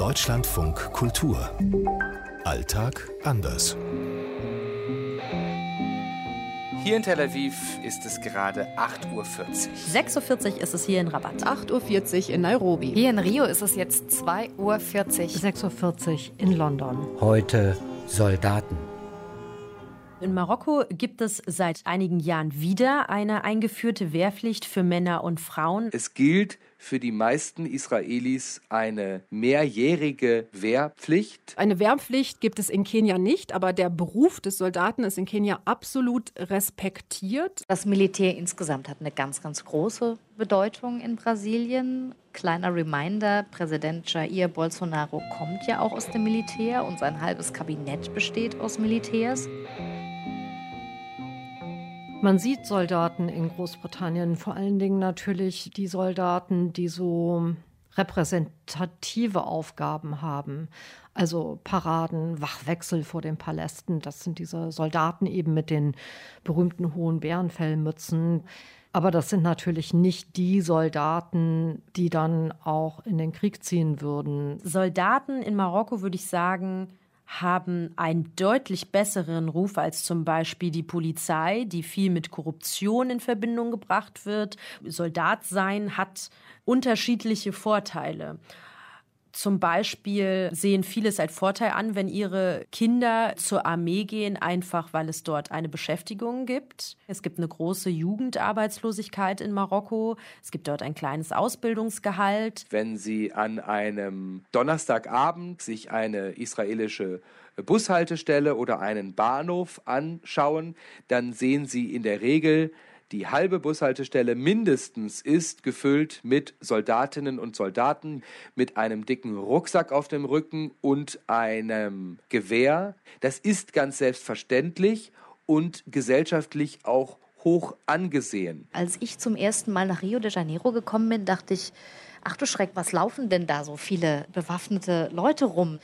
Deutschlandfunk Kultur. Alltag anders. Hier in Tel Aviv ist es gerade 8.40 Uhr. 6.40 Uhr ist es hier in Rabat. 8.40 Uhr in Nairobi. Hier in Rio ist es jetzt 2.40 Uhr. 6.40 Uhr in London. Heute Soldaten. In Marokko gibt es seit einigen Jahren wieder eine eingeführte Wehrpflicht für Männer und Frauen. Es gilt für die meisten Israelis eine mehrjährige Wehrpflicht. Eine Wehrpflicht gibt es in Kenia nicht, aber der Beruf des Soldaten ist in Kenia absolut respektiert. Das Militär insgesamt hat eine ganz, ganz große Bedeutung in Brasilien. Kleiner Reminder, Präsident Jair Bolsonaro kommt ja auch aus dem Militär und sein halbes Kabinett besteht aus Militärs. Man sieht Soldaten in Großbritannien, vor allen Dingen natürlich die Soldaten, die so repräsentative Aufgaben haben. Also Paraden, Wachwechsel vor den Palästen, das sind diese Soldaten eben mit den berühmten hohen Bärenfellmützen. Aber das sind natürlich nicht die Soldaten, die dann auch in den Krieg ziehen würden. Soldaten in Marokko, würde ich sagen, haben einen deutlich besseren Ruf als zum Beispiel die Polizei, die viel mit Korruption in Verbindung gebracht wird. Soldat sein hat unterschiedliche Vorteile. Zum Beispiel sehen viele es als Vorteil an, wenn ihre Kinder zur Armee gehen, einfach weil es dort eine Beschäftigung gibt. Es gibt eine große Jugendarbeitslosigkeit in Marokko. Es gibt dort ein kleines Ausbildungsgehalt. Wenn Sie an einem Donnerstagabend sich eine israelische Bushaltestelle oder einen Bahnhof anschauen, dann sehen Sie in der Regel die halbe Bushaltestelle mindestens ist gefüllt mit Soldatinnen und Soldaten mit einem dicken Rucksack auf dem Rücken und einem Gewehr. Das ist ganz selbstverständlich und gesellschaftlich auch hoch angesehen. Als ich zum ersten Mal nach Rio de Janeiro gekommen bin, dachte ich, ach du Schreck, was laufen denn da so viele bewaffnete Leute rum?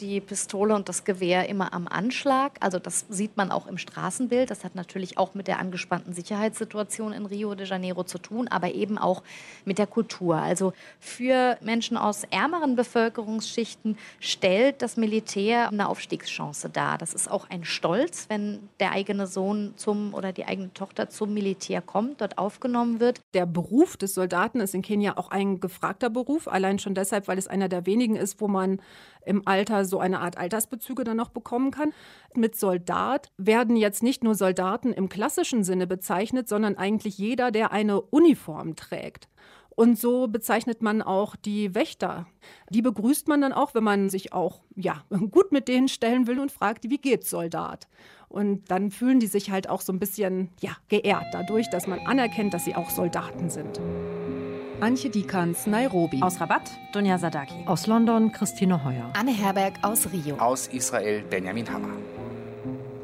Die Pistole und das Gewehr immer am Anschlag. Also das sieht man auch im Straßenbild. Das hat natürlich auch mit der angespannten Sicherheitssituation in Rio de Janeiro zu tun, aber eben auch mit der Kultur. Also für Menschen aus ärmeren Bevölkerungsschichten stellt das Militär eine Aufstiegschance dar. Das ist auch ein Stolz, wenn der eigene Sohn zum oder die eigene Tochter zum Militär kommt, dort aufgenommen wird. Der Beruf des Soldaten ist in Kenia auch ein gefragter Beruf, allein schon deshalb, weil es einer der wenigen ist, wo man im Alter so eine Art Altersbezüge dann noch bekommen kann. Mit Soldat werden jetzt nicht nur Soldaten im klassischen Sinne bezeichnet, sondern eigentlich jeder, der eine Uniform trägt. Und so bezeichnet man auch die Wächter. Die begrüßt man dann auch, wenn man sich auch ja, gut mit denen stellen will und fragt, wie geht's Soldat? Und dann fühlen die sich halt auch so ein bisschen ja, geehrt dadurch, dass man anerkennt, dass sie auch Soldaten sind. Antje Dikans, Nairobi. Aus Rabat, Dunja Sadaki. Aus London, Christine Heuer. Anne Herberg aus Rio. Aus Israel, Benjamin Hammer.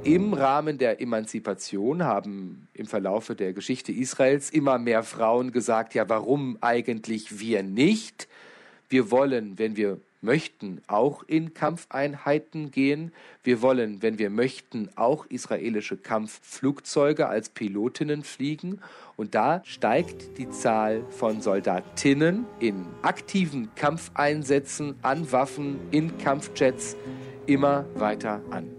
Im Rahmen der Emanzipation haben im Verlaufe der Geschichte Israels immer mehr Frauen gesagt, ja, warum eigentlich wir nicht? Wir wollen, wenn wir möchten, auch in Kampfeinheiten gehen. Wir wollen, wenn wir möchten, auch israelische Kampfflugzeuge als Pilotinnen fliegen. Und da steigt die Zahl von Soldatinnen in aktiven Kampfeinsätzen an Waffen, in Kampfjets immer weiter an.